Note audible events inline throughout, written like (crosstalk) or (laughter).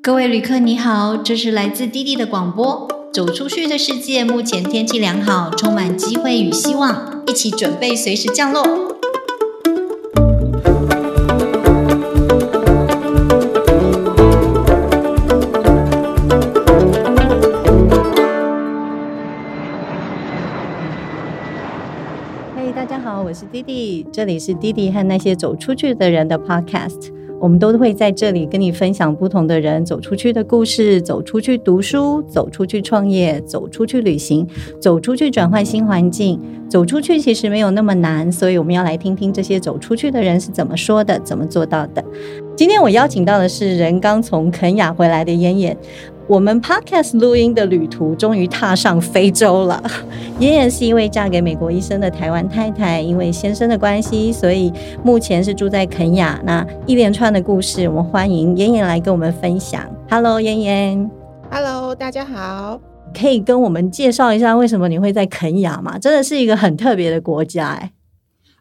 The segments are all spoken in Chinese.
各位旅客，你好，这是来自滴滴的广播。走出去的世界，目前天气良好，充满机会与希望，一起准备随时降落。嘿，大家好，我是滴滴，这里是滴滴和那些走出去的人的 Podcast。我们都会在这里跟你分享不同的人走出去的故事，走出去读书，走出去创业，走出去旅行，走出去转换新环境。走出去其实没有那么难，所以我们要来听听这些走出去的人是怎么说的，怎么做到的。今天我邀请到的是人刚从肯雅回来的妍妍。我们 Podcast 录音的旅途终于踏上非洲了。(laughs) 妍妍是一位嫁给美国医生的台湾太太，因为先生的关系，所以目前是住在肯雅。那一连串的故事，我们欢迎妍妍来跟我们分享。Hello，妍妍。Hello，大家好。可以跟我们介绍一下为什么你会在肯雅吗？真的是一个很特别的国家哎。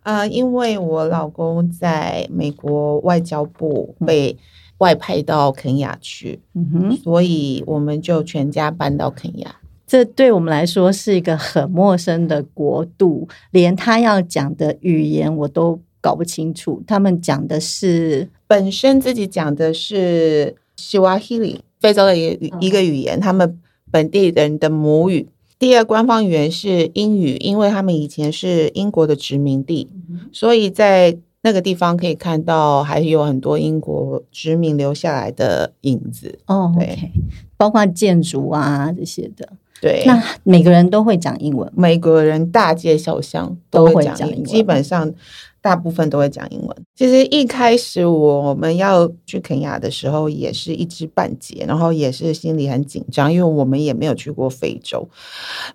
呃，因为我老公在美国外交部被。外派到肯雅去，嗯哼，所以我们就全家搬到肯雅。这对我们来说是一个很陌生的国度，连他要讲的语言我都搞不清楚。他们讲的是本身自己讲的是西瓦希里，非洲的一个一个语言，他们本地人的母语。第二官方语言是英语，因为他们以前是英国的殖民地，所以在。那个地方可以看到，还有很多英国殖民留下来的影子哦。对，包括建筑啊这些的。对，那每个人都会讲英文，美国人大街小巷都会讲英文，基本上大部分都会讲英文。其实一开始我们要去肯亚的时候，也是一知半解，然后也是心里很紧张，因为我们也没有去过非洲，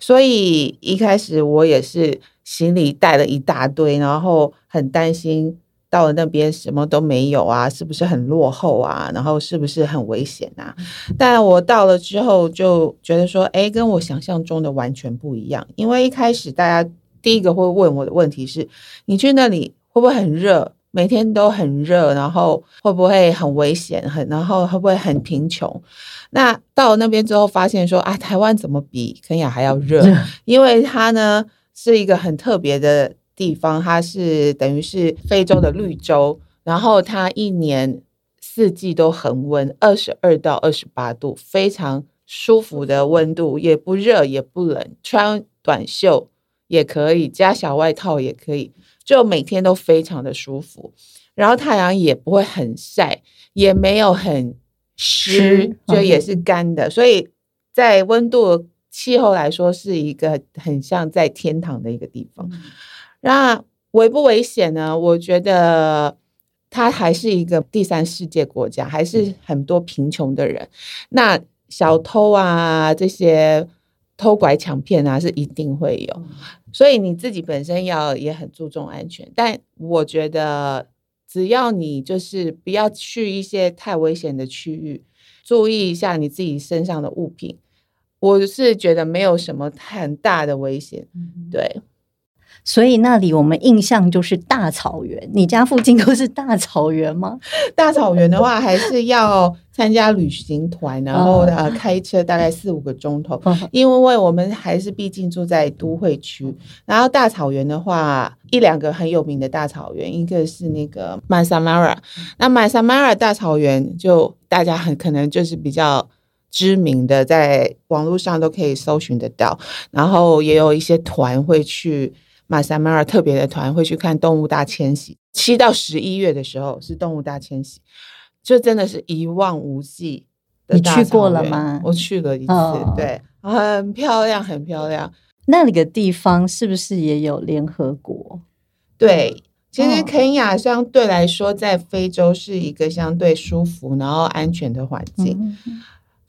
所以一开始我也是。行李带了一大堆，然后很担心到了那边什么都没有啊，是不是很落后啊？然后是不是很危险啊？但我到了之后就觉得说，哎，跟我想象中的完全不一样。因为一开始大家第一个会问我的问题是：你去那里会不会很热？每天都很热，然后会不会很危险？很然后会不会很贫穷？那到了那边之后发现说，啊，台湾怎么比肯亚还要热？因为它呢。是一个很特别的地方，它是等于是非洲的绿洲，然后它一年四季都恒温，二十二到二十八度，非常舒服的温度，也不热也不冷，穿短袖也可以，加小外套也可以，就每天都非常的舒服。然后太阳也不会很晒，也没有很湿，就也是干的，所以在温度。气候来说是一个很像在天堂的一个地方。那危不危险呢？我觉得它还是一个第三世界国家，还是很多贫穷的人。那小偷啊，这些偷拐抢骗啊，是一定会有。所以你自己本身要也很注重安全。但我觉得，只要你就是不要去一些太危险的区域，注意一下你自己身上的物品。我是觉得没有什么很大的危险，对，所以那里我们印象就是大草原。你家附近都是大草原吗？(laughs) 大草原的话，还是要参加旅行团，然后呃开车大概四五个钟头，(laughs) 因为我们还是毕竟住在都会区。然后大草原的话，一两个很有名的大草原，一个是那个曼萨马拉，那曼萨马拉大草原就大家很可能就是比较。知名的在网络上都可以搜寻得到，然后也有一些团会去马萨马尔特别的团会去看动物大迁徙。七到十一月的时候是动物大迁徙，就真的是一望无际。你去过了吗？我去了一次，对，很漂亮，很漂亮。那个地方是不是也有联合国？对，其实肯亚相对来说在非洲是一个相对舒服然后安全的环境。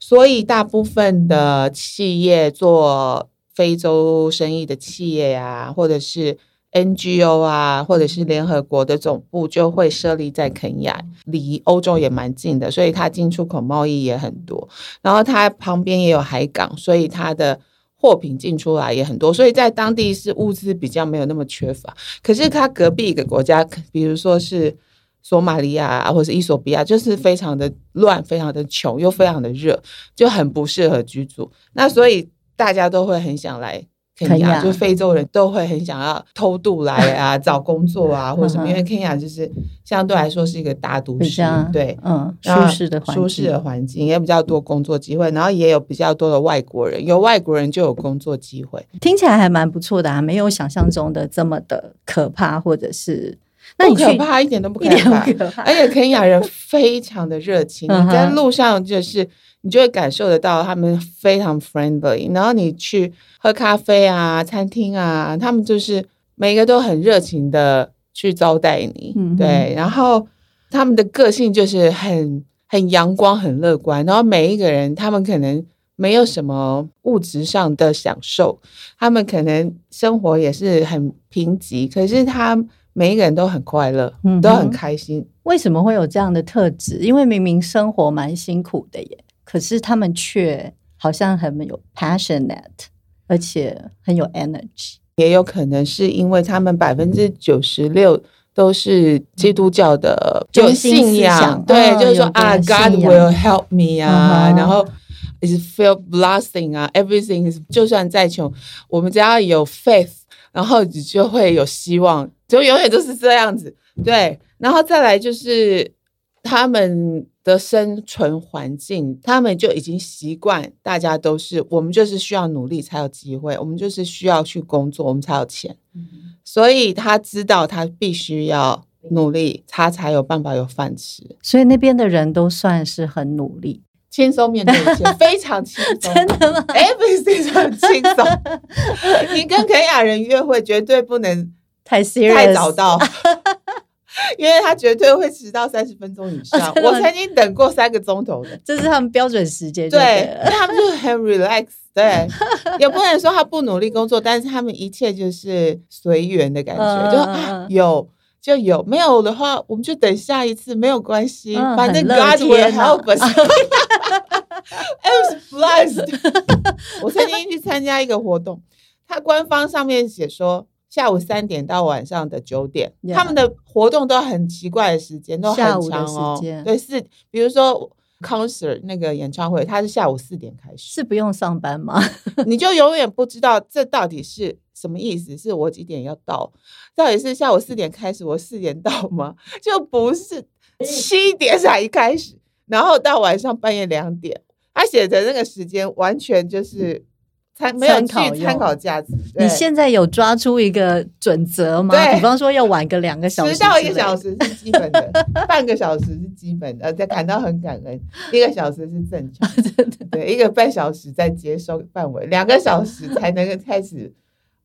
所以，大部分的企业做非洲生意的企业呀，或者是 NGO 啊，或者是联合国的总部，就会设立在肯亚，离欧洲也蛮近的，所以它进出口贸易也很多。然后它旁边也有海港，所以它的货品进出来也很多，所以在当地是物资比较没有那么缺乏。可是它隔壁一个国家，比如说是索马利亚啊，或者是伊索比亚，就是非常的乱，非常的穷，又非常的热，就很不适合居住。那所以大家都会很想来。肯亚就非洲人都会很想要偷渡来啊，(laughs) 找工作啊，或者什么，因为肯亚就是相对来说是一个大都市，对，嗯，舒适的舒适的环境也比较多工作机会，然后也有比较多的外国人，有外国人就有工作机会，听起来还蛮不错的啊，没有想象中的这么的可怕，或者是那不可怕，一点都不可怕，而且肯雅人非常的热情，你在路上就是。你就会感受得到他们非常 friendly，然后你去喝咖啡啊、餐厅啊，他们就是每个都很热情的去招待你，对。然后他们的个性就是很很阳光、很乐观。然后每一个人，他们可能没有什么物质上的享受，他们可能生活也是很贫瘠，可是他每一个人都很快乐，都很开心。为什么会有这样的特质？因为明明生活蛮辛苦的耶。可是他们却好像很有 passionate，而且很有 energy。也有可能是因为他们百分之九十六都是基督教的，就信仰，对，就是说啊，God will help me 啊，然后 is feel blessing 啊，everything is 就算再穷，我们只要有 faith，然后你就会有希望，就永远都是这样子。对，然后再来就是他们。的生存环境，他们就已经习惯，大家都是我们就是需要努力才有机会，我们就是需要去工作，我们才有钱。所以他知道他必须要努力，他才有办法有饭吃。所以那边的人都算是很努力，轻松面对一切，非常轻松。(laughs) 真的吗？Everything 很轻松。(laughs) 你跟肯雅人约会绝对不能太太早到。(laughs) 因为他绝对会迟到三十分钟以上，我曾经等过三个钟头的，这是他们标准时间。对，他们就很 relax，对，(laughs) 也不能说他不努力工作，但是他们一切就是随缘的感觉，就有就有，没有的话我们就等下一次，没有关系，反正 God will help us。(laughs) I was blessed。我曾经去参加一个活动，他官方上面写说。下午三点到晚上的九点，他们的活动都很奇怪的时间，都很长哦。对，是比如说 concert 那个演唱会，它是下午四点开始，是不用上班吗？(laughs) 你就永远不知道这到底是什么意思？是我几点要到？到底是下午四点开始，我四点到吗？(laughs) 就不是七点才一开始，然后到晚上半夜两点，他写的那个时间完全就是。参没有去参考价值。你现在有抓出一个准则吗？比方说要晚个两个小时，迟到一个小时是基本的，半个小时是基本的，在感到很感恩。一个小时是正常，(laughs) 真的对，一个半小时在接收范围，两个小时才能开始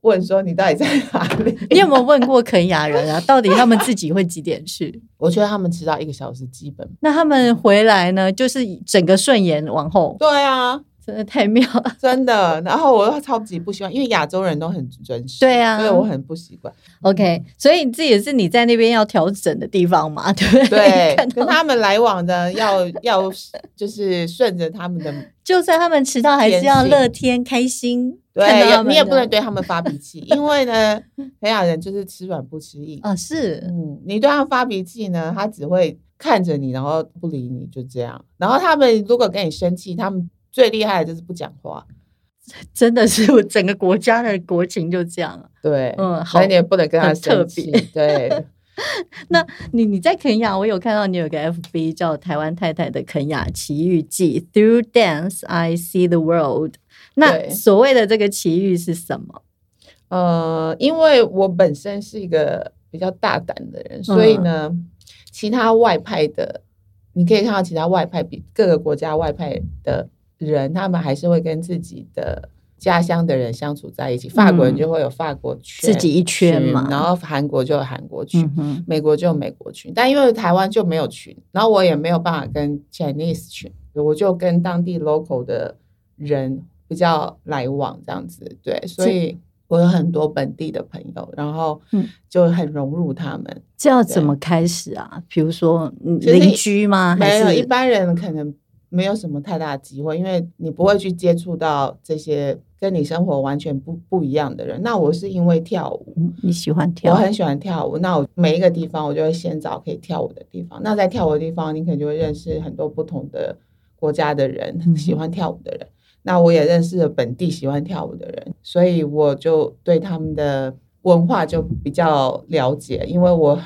问说你到底在哪里？(laughs) 你有没有问过肯雅人啊？到底他们自己会几点去？(laughs) 我觉得他们迟到一个小时基本。那他们回来呢？就是整个顺延往后。对啊。真的太妙了，(laughs) 真的。然后我又超级不喜欢，因为亚洲人都很准时，对啊，所以我很不习惯。OK，所以这也是你在那边要调整的地方嘛，对不对？对，(laughs) 跟他们来往的要要就是顺着他们的，(laughs) 就算他们迟到，还是要乐天开心。对，你也不能对他们发脾气，因为呢，培养人就是吃软不吃硬啊。是，嗯，你对他发脾气呢，他只会看着你，然后不理你，就这样。然后他们如果跟你生气，他们。最厉害的就是不讲话，(laughs) 真的是整个国家的国情就这样。对，嗯，好，你也不能跟他特别。对，(laughs) 那你你在肯雅，我有看到你有个 FB 叫《台湾太太的肯雅奇遇记》，Through Dance I See the World。那所谓的这个奇遇是什么？呃，因为我本身是一个比较大胆的人，所以呢，其他外派的，你可以看到其他外派比各个国家外派的。人他们还是会跟自己的家乡的人相处在一起。法国人就会有法国圈，自己一圈嘛。然后韩国就有韩国群，美国就有美国群。但因为台湾就没有群，然后我也没有办法跟 Chinese 群，我就跟当地 local 的人比较来往这样子。对，所以我有很多本地的朋友，然后就很融入他们。这要怎么开始啊？比如说邻居吗？没有，一般人可能。没有什么太大的机会，因为你不会去接触到这些跟你生活完全不不一样的人。那我是因为跳舞，你喜欢跳，我很喜欢跳舞。那我每一个地方，我就会先找可以跳舞的地方。那在跳舞的地方，你可能就会认识很多不同的国家的人，(laughs) 喜欢跳舞的人。那我也认识了本地喜欢跳舞的人，所以我就对他们的文化就比较了解，因为我。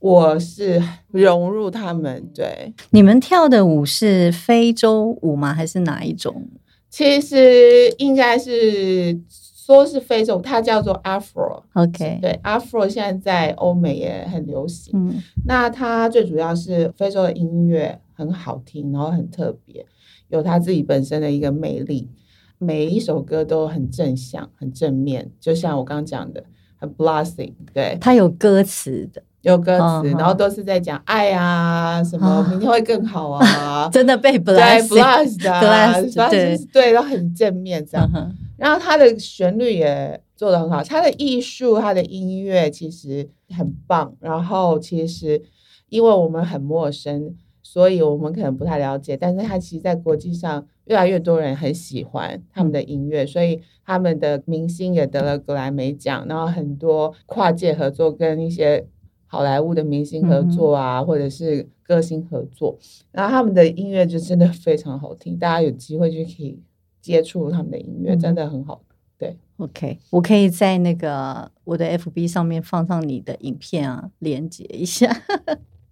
我是融入他们，对。你们跳的舞是非洲舞吗？还是哪一种？其实应该是说是非洲，它叫做 Afro。OK，对，Afro 现在在欧美也很流行。嗯，那它最主要是非洲的音乐很好听，然后很特别，有它自己本身的一个魅力。每一首歌都很正向、很正面，就像我刚刚讲的，很 blessing 对，它有歌词的。有歌词，然后都是在讲爱啊，什么明天会更好啊，(laughs) 真的被 bless bless 的，对对，都很正面这样。然后他的旋律也做的很好，他的艺术，他的音乐其实很棒。然后其实因为我们很陌生，所以我们可能不太了解，但是他其实，在国际上越来越多人很喜欢他们的音乐，所以他们的明星也得了格莱美奖，然后很多跨界合作跟一些。好莱坞的明星合作啊，或者是歌星合作，然后他们的音乐就真的非常好听，大家有机会就可以接触他们的音乐，真的很好。对，OK，我可以在那个我的 FB 上面放上你的影片啊，连接一下。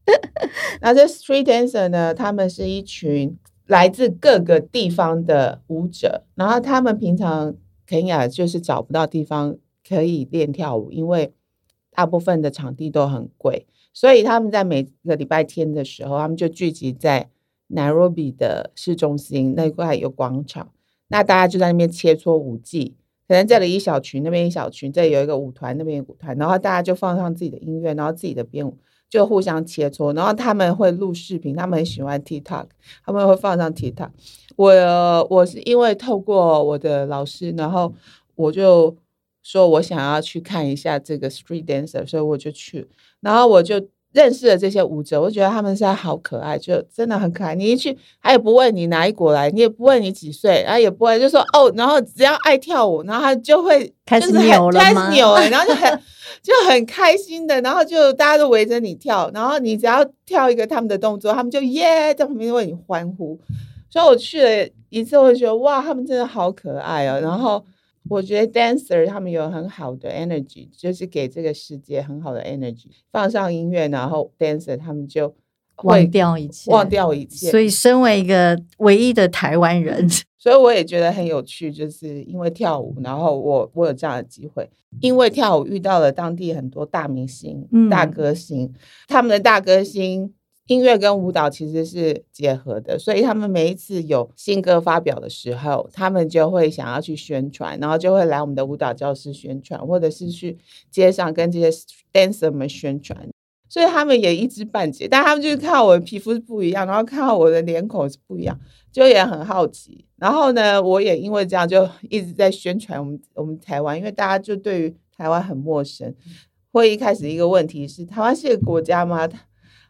(laughs) 那这 Street Dancer 呢，他们是一群来自各个地方的舞者，然后他们平常肯雅就是找不到地方可以练跳舞，因为。大部分的场地都很贵，所以他们在每个礼拜天的时候，他们就聚集在内罗毕的市中心那块有广场，那大家就在那边切磋舞技，可能这里一小群，那边一小群，这里有一个舞团，那边舞团，然后大家就放上自己的音乐，然后自己的编舞，就互相切磋，然后他们会录视频，他们很喜欢 TikTok，他们会放上 TikTok。我我是因为透过我的老师，然后我就。说我想要去看一下这个 street dancer，所以我就去，然后我就认识了这些舞者，我觉得他们现在好可爱，就真的很可爱。你一去，他也不问你哪一国来，你也不问你几岁，然后也不会就说哦，然后只要爱跳舞，然后他就会开始扭了开始扭了，然后就很 (laughs) 就很开心的，然后就大家都围着你跳，然后你只要跳一个他们的动作，他们就耶在旁边为你欢呼。所以我去了一次，我就觉得哇，他们真的好可爱哦，然后。我觉得 dancer 他们有很好的 energy，就是给这个世界很好的 energy。放上音乐，然后 dancer 他们就忘掉一切，忘掉一切。所以，身为一个唯一的台湾人，(laughs) 所以我也觉得很有趣，就是因为跳舞，然后我我有这样的机会，因为跳舞遇到了当地很多大明星、大歌星，他们的大歌星。音乐跟舞蹈其实是结合的，所以他们每一次有新歌发表的时候，他们就会想要去宣传，然后就会来我们的舞蹈教室宣传，或者是去街上跟这些 dancer 们宣传。所以他们也一知半解，但他们就是看到我的皮肤是不一样，然后看到我的脸孔是不一样，就也很好奇。然后呢，我也因为这样就一直在宣传我们我们台湾，因为大家就对于台湾很陌生。会一开始一个问题是，台湾是个国家吗？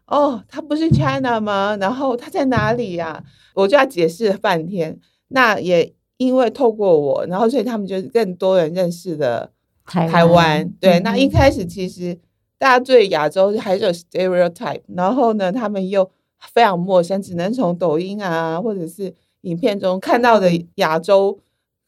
哦，他不是 China 吗？然后他在哪里呀？我就要解释半天。那也因为透过我，然后所以他们就更多人认识了台湾。对，那一开始其实大家对亚洲还是有 stereotype，然后呢，他们又非常陌生，只能从抖音啊或者是影片中看到的亚洲。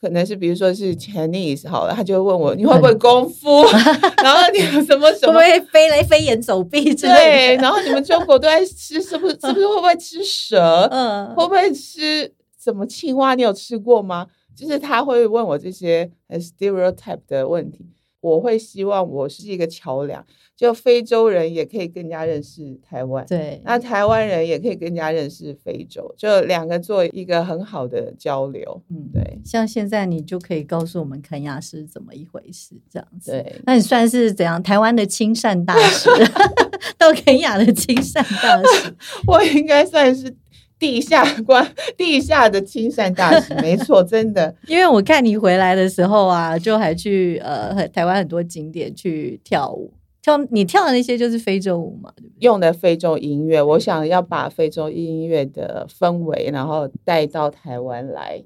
可能是比如说是 Chinese 好了，他就会问我你会不会功夫，(laughs) 然后你有什么什么会飞来飞檐走壁之类的。对，然后你们中国都在吃，是不是？是不是会不会吃蛇？嗯，会不会吃什么青蛙？你有吃过吗？就是他会问我这些 stereotype 的问题。我会希望我是一个桥梁，就非洲人也可以更加认识台湾，对，那台湾人也可以更加认识非洲，就两个做一个很好的交流。嗯，对，像现在你就可以告诉我们肯亚是怎么一回事，这样子。对，那你算是怎样？台湾的亲善大使，(laughs) 到肯亚的亲善大使，(laughs) 我应该算是。地下关，(laughs) 地下的亲善大使，(laughs) 没错，真的。因为我看你回来的时候啊，就还去呃台湾很多景点去跳舞，跳你跳的那些就是非洲舞嘛，用的非洲音乐。我想要把非洲音乐的氛围，然后带到台湾来。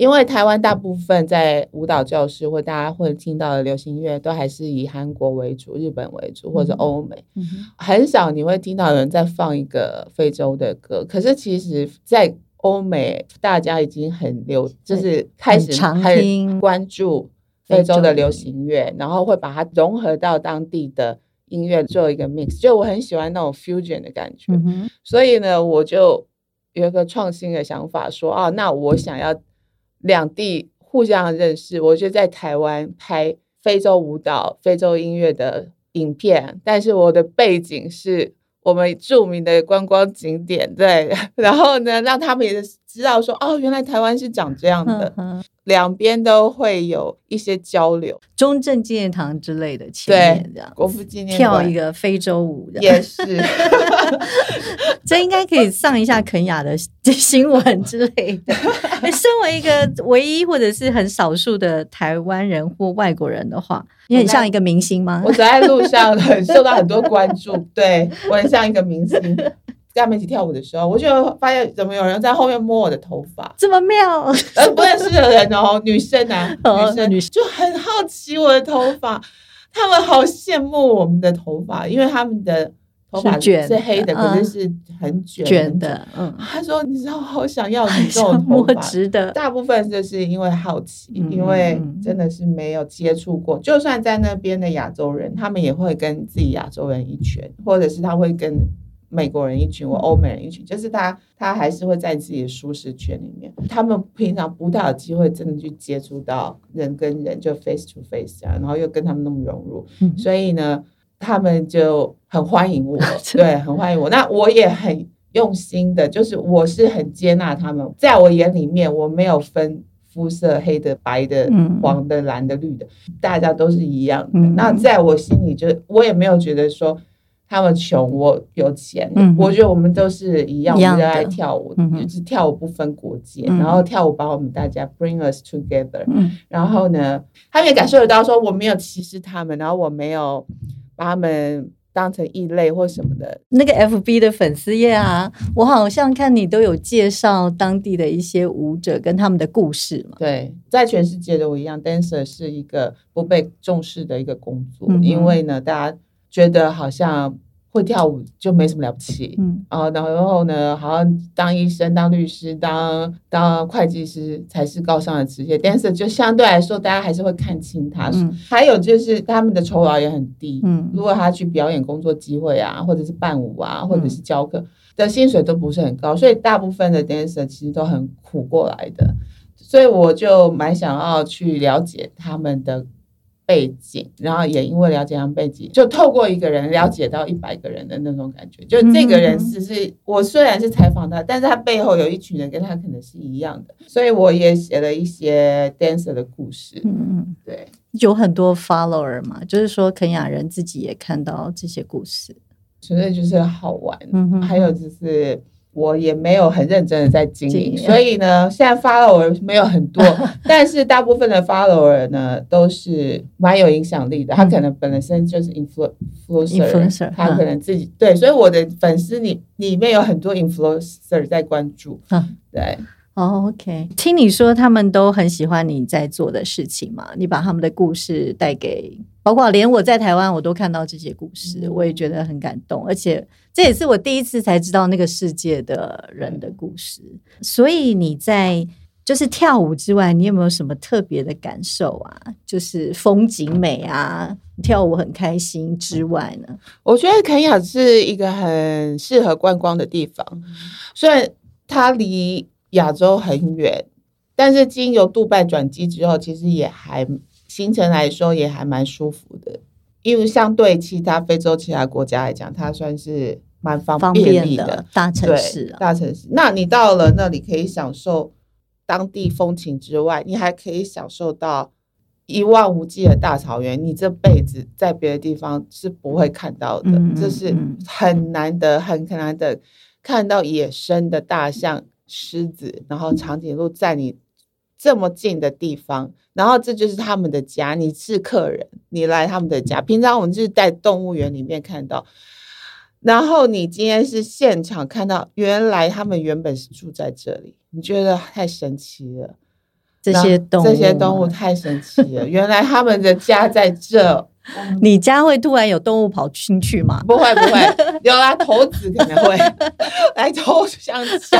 因为台湾大部分在舞蹈教室或大家会听到的流行乐，都还是以韩国为主、日本为主或者欧美，很少你会听到有人在放一个非洲的歌。可是其实，在欧美，大家已经很流，就是开始很关注非洲的流行乐，然后会把它融合到当地的音乐做一个 mix。就我很喜欢那种 fusion 的感觉，所以呢，我就有一个创新的想法，说啊，那我想要。两地互相认识，我就在台湾拍非洲舞蹈、非洲音乐的影片，但是我的背景是我们著名的观光景点，对，(laughs) 然后呢，让他们也知道说，哦，原来台湾是长这样的。两边都会有一些交流，中正纪念堂之类的，对，这样国父纪念跳一个非洲舞，也是，(laughs) 这应该可以上一下肯雅的新闻之类的。(laughs) 身为一个唯一或者是很少数的台湾人或外国人的话，你很像一个明星吗？我走在路上很受到很多关注，对我很像一个明星。跟他们一起跳舞的时候，我就发现怎么有人在后面摸我的头发，这么妙？呃，不认识的人哦，女生啊，(laughs) 女生，女生就很好奇我的头发，他们好羡慕我们的头发，因为他们的头发是黑的，可是是很卷卷的。嗯，他说：“你知道，好想要你这种头发。”大部分就是因为好奇，因为真的是没有接触过。就算在那边的亚洲人，他们也会跟自己亚洲人一圈，或者是他会跟。美国人一群，或欧美人一群，就是他，他还是会在自己的舒适圈里面。他们平常不太有机会真的去接触到人跟人，就 face to face 啊，然后又跟他们那么融入，所以呢，他们就很欢迎我，(laughs) 对，很欢迎我。那我也很用心的，就是我是很接纳他们，在我眼里面，我没有分肤色，黑的、白的、黄的、蓝的、绿的，大家都是一样的。那在我心里，就我也没有觉得说。他们穷，我有钱。嗯我觉得我们都是一样，热爱跳舞，就是跳舞不分国界。然后跳舞把我们大家 bring us together。然后呢，他们也感受得到，说我没有歧视他们，然后我没有把他们当成异类或什么的。那个 FB 的粉丝页啊，我好像看你都有介绍当地的一些舞者跟他们的故事嘛。对，在全世界都一样，dancer 是一个不被重视的一个工作，因为呢，大家。觉得好像会跳舞就没什么了不起，嗯啊，然后呢，好像当医生、当律师、当当会计师才是高尚的职业。，dancer 就相对来说，大家还是会看清他。嗯，还有就是他们的酬劳也很低。嗯，如果他去表演工作机会啊，或者是伴舞啊，或者是教课的薪水都不是很高，所以大部分的 dancer 其实都很苦过来的。所以我就蛮想要去了解他们的。背景，然后也因为了解他们背景，就透过一个人了解到一百个人的那种感觉。就这个人只是我虽然是采访他，但是他背后有一群人跟他可能是一样的，所以我也写了一些 dancer 的故事。嗯嗯，对，有很多 follower 嘛，就是说肯雅人自己也看到这些故事，纯粹就是好玩。嗯哼，还有就是。我也没有很认真的在经营，所以呢，现在 follower 没有很多，(laughs) 但是大部分的 follower 呢都是蛮有影响力的。他可能本身就是 influencer，他可能自己对，所以我的粉丝里里面有很多 influencer 在关注。对，OK，听你说他们都很喜欢你在做的事情嘛？你把他们的故事带给。包括连我在台湾，我都看到这些故事，我也觉得很感动，而且这也是我第一次才知道那个世界的人的故事。所以你在就是跳舞之外，你有没有什么特别的感受啊？就是风景美啊，跳舞很开心之外呢？我觉得肯雅是一个很适合观光的地方，(laughs) 虽然它离亚洲很远，但是经由杜拜转机之后，其实也还。行程来说也还蛮舒服的，因为相对其他非洲其他国家来讲，它算是蛮方便的大城市。大城市，那你到了那里可以享受当地风情之外，你还可以享受到一望无际的大草原，你这辈子在别的地方是不会看到的，这是很难得、很难得看到野生的大象、狮子，然后长颈鹿在你。这么近的地方，然后这就是他们的家。你是客人，你来他们的家。平常我们就是在动物园里面看到，然后你今天是现场看到，原来他们原本是住在这里。你觉得太神奇了。这些动物，这些动物太神奇了，原来他们的家在这。(laughs) 你家会突然有动物跑进去吗？不会不会，有啊，猴子可能会 (laughs) 来偷香蕉，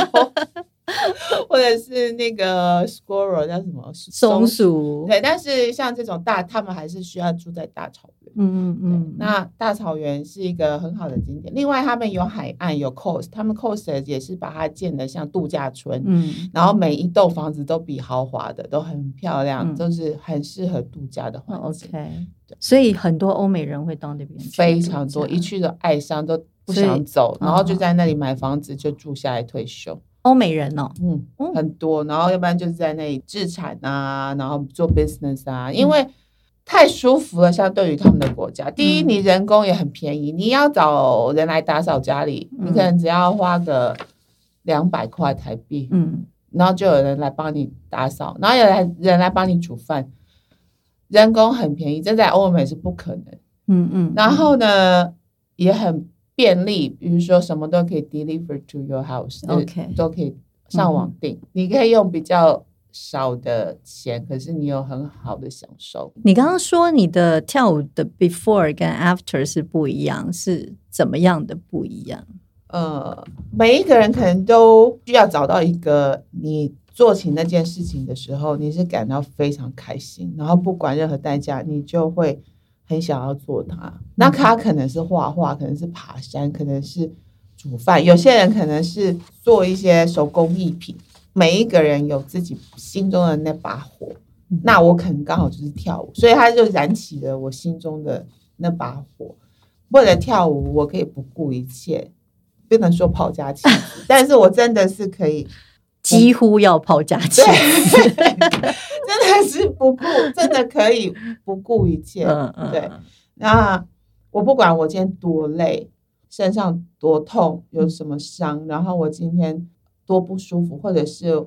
(laughs) 或者是那个 squirrel 叫什么松鼠。对，但是像这种大，他们还是需要住在大草原。嗯嗯嗯。那大草原是一个很好的景点。另外，他们有海岸，有 coast，他们 coast 也是把它建的像度假村。嗯。然后每一栋房子都比豪华的都很漂亮，都是很适合度假的环境。OK。所以很多欧美人会到那边，非常多，一去都爱上，都不想走，然后就在那里买房子，就住下来退休。欧美人哦，嗯，很多，然后要不然就是在那里自产啊，然后做 business 啊，因为太舒服了，相对于他们的国家。第一，你人工也很便宜，你要找人来打扫家里，你可能只要花个两百块台币，嗯，然后就有人来帮你打扫，然后有人人来帮你煮饭。人工很便宜，这在欧美是不可能。嗯嗯，然后呢，也很便利，比如说什么都可以 deliver to your house，OK，都可以上网订。你可以用比较少的钱，可是你有很好的享受。你刚刚说你的跳舞的 before 跟 after 是不一样，是怎么样的不一样？呃，每一个人可能都需要找到一个你。做起那件事情的时候，你是感到非常开心，然后不管任何代价，你就会很想要做它。那他可能是画画，可能是爬山，可能是煮饭，有些人可能是做一些手工艺品。每一个人有自己心中的那把火，那我可能刚好就是跳舞，所以他就燃起了我心中的那把火。为了跳舞，我可以不顾一切，不能说抛家弃子，(laughs) 但是我真的是可以。几乎要抛家弃子，真的是不顾，真的可以不顾一切。嗯嗯，对。那我不管我今天多累，身上多痛，有什么伤，然后我今天多不舒服，或者是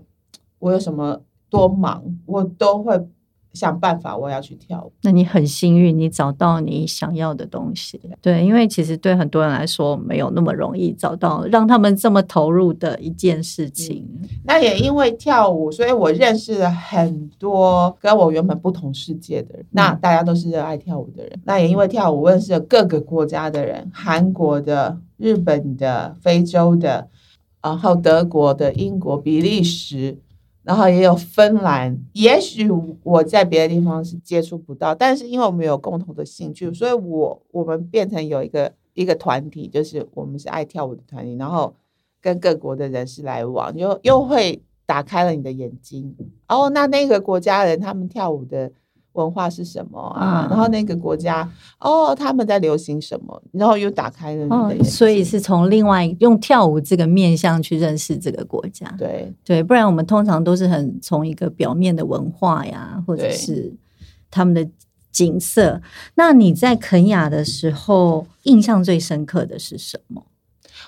我有什么多忙，我都会。想办法，我要去跳舞。那你很幸运，你找到你想要的东西。对，因为其实对很多人来说，没有那么容易找到让他们这么投入的一件事情。那也因为跳舞，所以我认识了很多跟我原本不同世界的人。那大家都是热爱跳舞的人。那也因为跳舞，认识了各个国家的人：韩国的、日本的、非洲的，然后德国的、英国、比利时。然后也有芬兰，也许我在别的地方是接触不到，但是因为我们有共同的兴趣，所以我我们变成有一个一个团体，就是我们是爱跳舞的团体，然后跟各国的人士来往，又又会打开了你的眼睛。哦，那那个国家人他们跳舞的。文化是什么啊？然后那个国家哦，他们在流行什么？然后又打开了你的所以是从另外用跳舞这个面向去认识这个国家。对对，不然我们通常都是很从一个表面的文化呀，或者是他们的景色。那你在肯雅的时候，印象最深刻的是什么？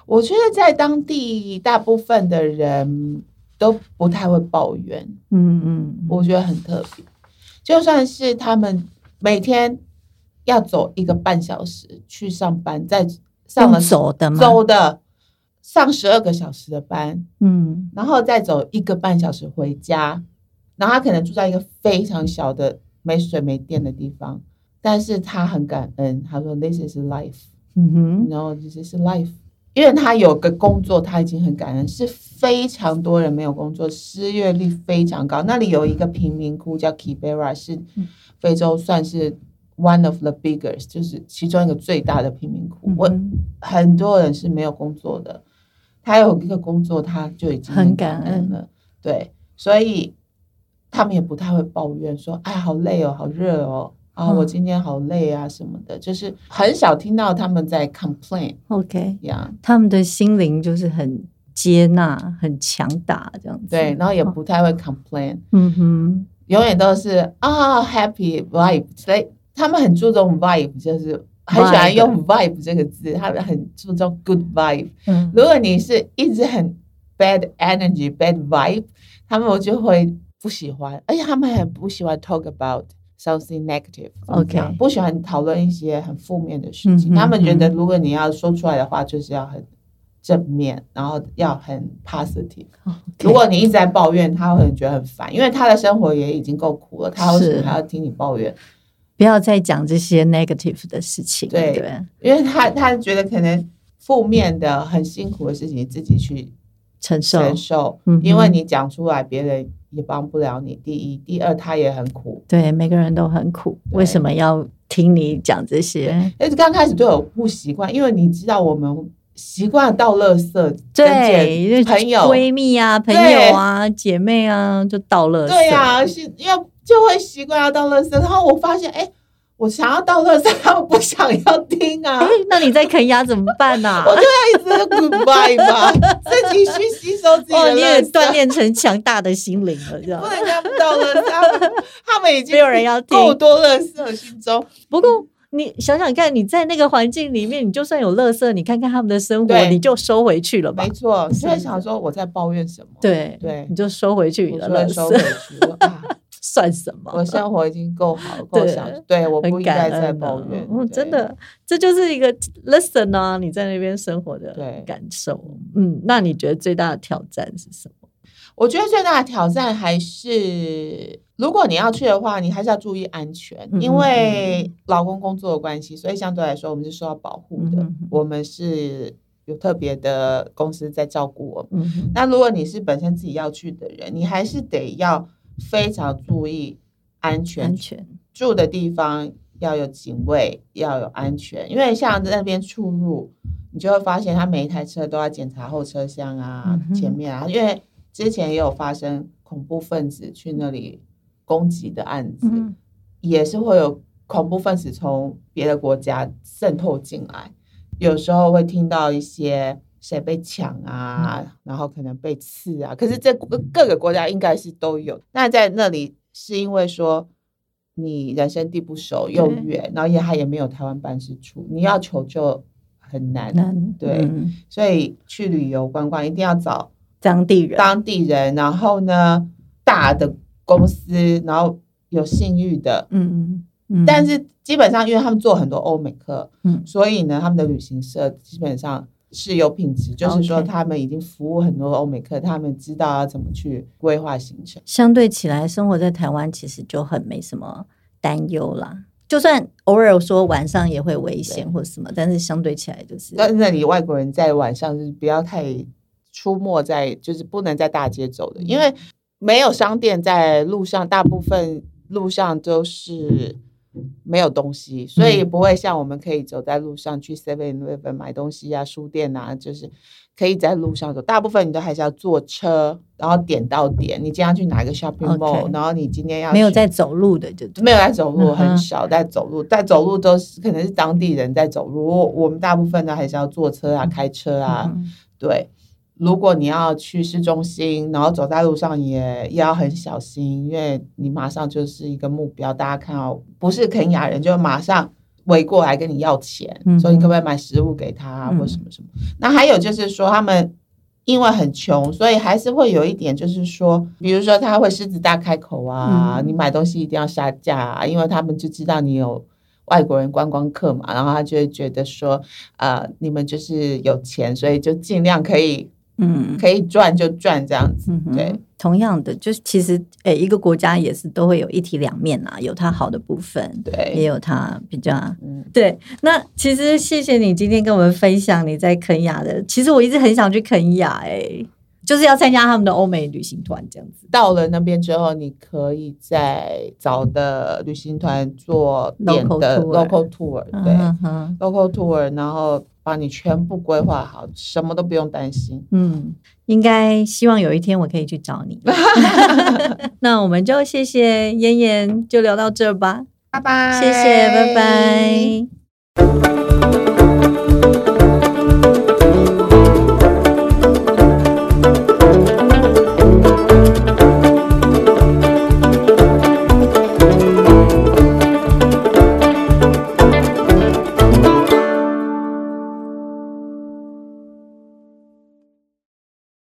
我觉得在当地大部分的人都不太会抱怨。嗯嗯，我觉得很特别。就算是他们每天要走一个半小时去上班，再上了走的走的上十二个小时的班，嗯，然后再走一个半小时回家，然后他可能住在一个非常小的没水没电的地方，但是他很感恩，他说 This is life，嗯哼，然后 This is life。因为他有个工作，他已经很感恩。是非常多人没有工作，失业率非常高。那里有一个贫民窟叫 Kibera，是非洲算是 one of the biggest，就是其中一个最大的贫民窟。我很多人是没有工作的，他有一个工作，他就已经很感恩了。对，所以他们也不太会抱怨说：“哎，好累哦，好热哦。”啊，我今天好累啊，什么的，就是很少听到他们在 complain。OK，呀，他们的心灵就是很接纳、很强大这样子。对，然后也不太会 complain。嗯哼，永远都是啊，happy vibe。所以他们很注重 vibe，就是很喜欢用 vibe 这个字。他们很注重 good vibe。嗯，如果你是一直很 bad energy、bad vibe，他们就会不喜欢，而且他们很不喜欢 talk about。something negative，OK，不喜欢讨论一些很负面的事情。他们觉得，如果你要说出来的话，就是要很正面，然后要很 positive。如果你一直在抱怨，他会觉得很烦，因为他的生活也已经够苦了，他为什么还要听你抱怨？不要再讲这些 negative 的事情。对，因为他他觉得可能负面的很辛苦的事情自己去承受承受，因为你讲出来，别人也帮不了你。第一，第二，他也很苦。对，每个人都很苦，为什么要听你讲这些？刚开始对我不习惯，因为你知道我们。习惯倒垃圾，对朋友、闺蜜啊、朋友啊、姐妹啊，就倒垃圾。对呀，是要就会习惯要倒垃圾。然后我发现，哎，我想要倒垃圾，他们不想要听啊。(laughs) 哎，那你在啃牙怎么办呢？(laughs) 我就要一直 goodbye 嘛，(laughs) 自己去吸收自己的垃圾。你也锻炼成强大的心灵了，这样。不能让他们倒垃圾，他们他们已经没有人要听，够多垃圾心中。不过。你想想看，你在那个环境里面，你就算有垃圾，你看看他们的生活，你就收回去了吧。没错，你在想说我在抱怨什么？对对，你就收回去你的垃圾，收回去啊，(laughs) 算什么？我生活已经够好，够享对，我不应该再抱怨。嗯，真的，这就是一个 lesson 啊！你在那边生活的感受。嗯，那你觉得最大的挑战是什么？我觉得最大的挑战还是。如果你要去的话，你还是要注意安全，因为老公工作的关系，所以相对来说我们是受到保护的。我们是有特别的公司在照顾我们。那如果你是本身自己要去的人，你还是得要非常注意安全，安全住的地方要有警卫，要有安全。因为像那边出入，你就会发现他每一台车都要检查后车厢啊、前面啊，因为之前也有发生恐怖分子去那里。攻击的案子也是会有恐怖分子从别的国家渗透进来，有时候会听到一些谁被抢啊，然后可能被刺啊。可是这各个国家应该是都有。那在那里是因为说你人生地不熟又远，然后也他也没有台湾办事处，你要求救很难。对，所以去旅游观光一定要找当地人，当地人，然后呢大的。公司，然后有信誉的，嗯嗯，但是基本上，因为他们做很多欧美客，嗯，所以呢，他们的旅行社基本上是有品质，就是说他们已经服务很多欧美客，他们知道要怎么去规划行程。相对起来，生活在台湾其实就很没什么担忧啦。就算偶尔说晚上也会危险或什么，但是相对起来就是，那那里外国人在晚上就是不要太出没在，就是不能在大街走的，因为。没有商店在路上，大部分路上都是没有东西，所以不会像我们可以走在路上去 Seven Eleven 买东西啊，书店啊，就是可以在路上走。大部分你都还是要坐车，然后点到点。你今天去哪个 shopping mall，然后你今天要没有在走路的，就没有在走路，很少在走路，在走路都是可能是当地人在走路。我们大部分呢还是要坐车啊，开车啊，对。如果你要去市中心，然后走在路上也也要很小心，因为你马上就是一个目标。大家看到不是肯雅人，就马上围过来跟你要钱，所以你可不可以买食物给他或什么什么？那还有就是说，他们因为很穷，所以还是会有一点，就是说，比如说他会狮子大开口啊，你买东西一定要杀价，啊，因为他们就知道你有外国人观光客嘛，然后他就会觉得说，呃，你们就是有钱，所以就尽量可以。嗯，可以赚就赚这样子，对。同样的，就是其实诶，一个国家也是都会有一体两面啊，有它好的部分，对，也有它比较，嗯对。那其实谢谢你今天跟我们分享你在肯雅的，其实我一直很想去肯雅，诶。就是要参加他们的欧美旅行团这样子。到了那边之后，你可以在找的旅行团做点的 local tour，对，local tour，然后帮你全部规划好，什么都不用担心。嗯，应该希望有一天我可以去找你。(laughs) (laughs) 那我们就谢谢妍妍，就聊到这吧。拜拜，谢谢，拜拜。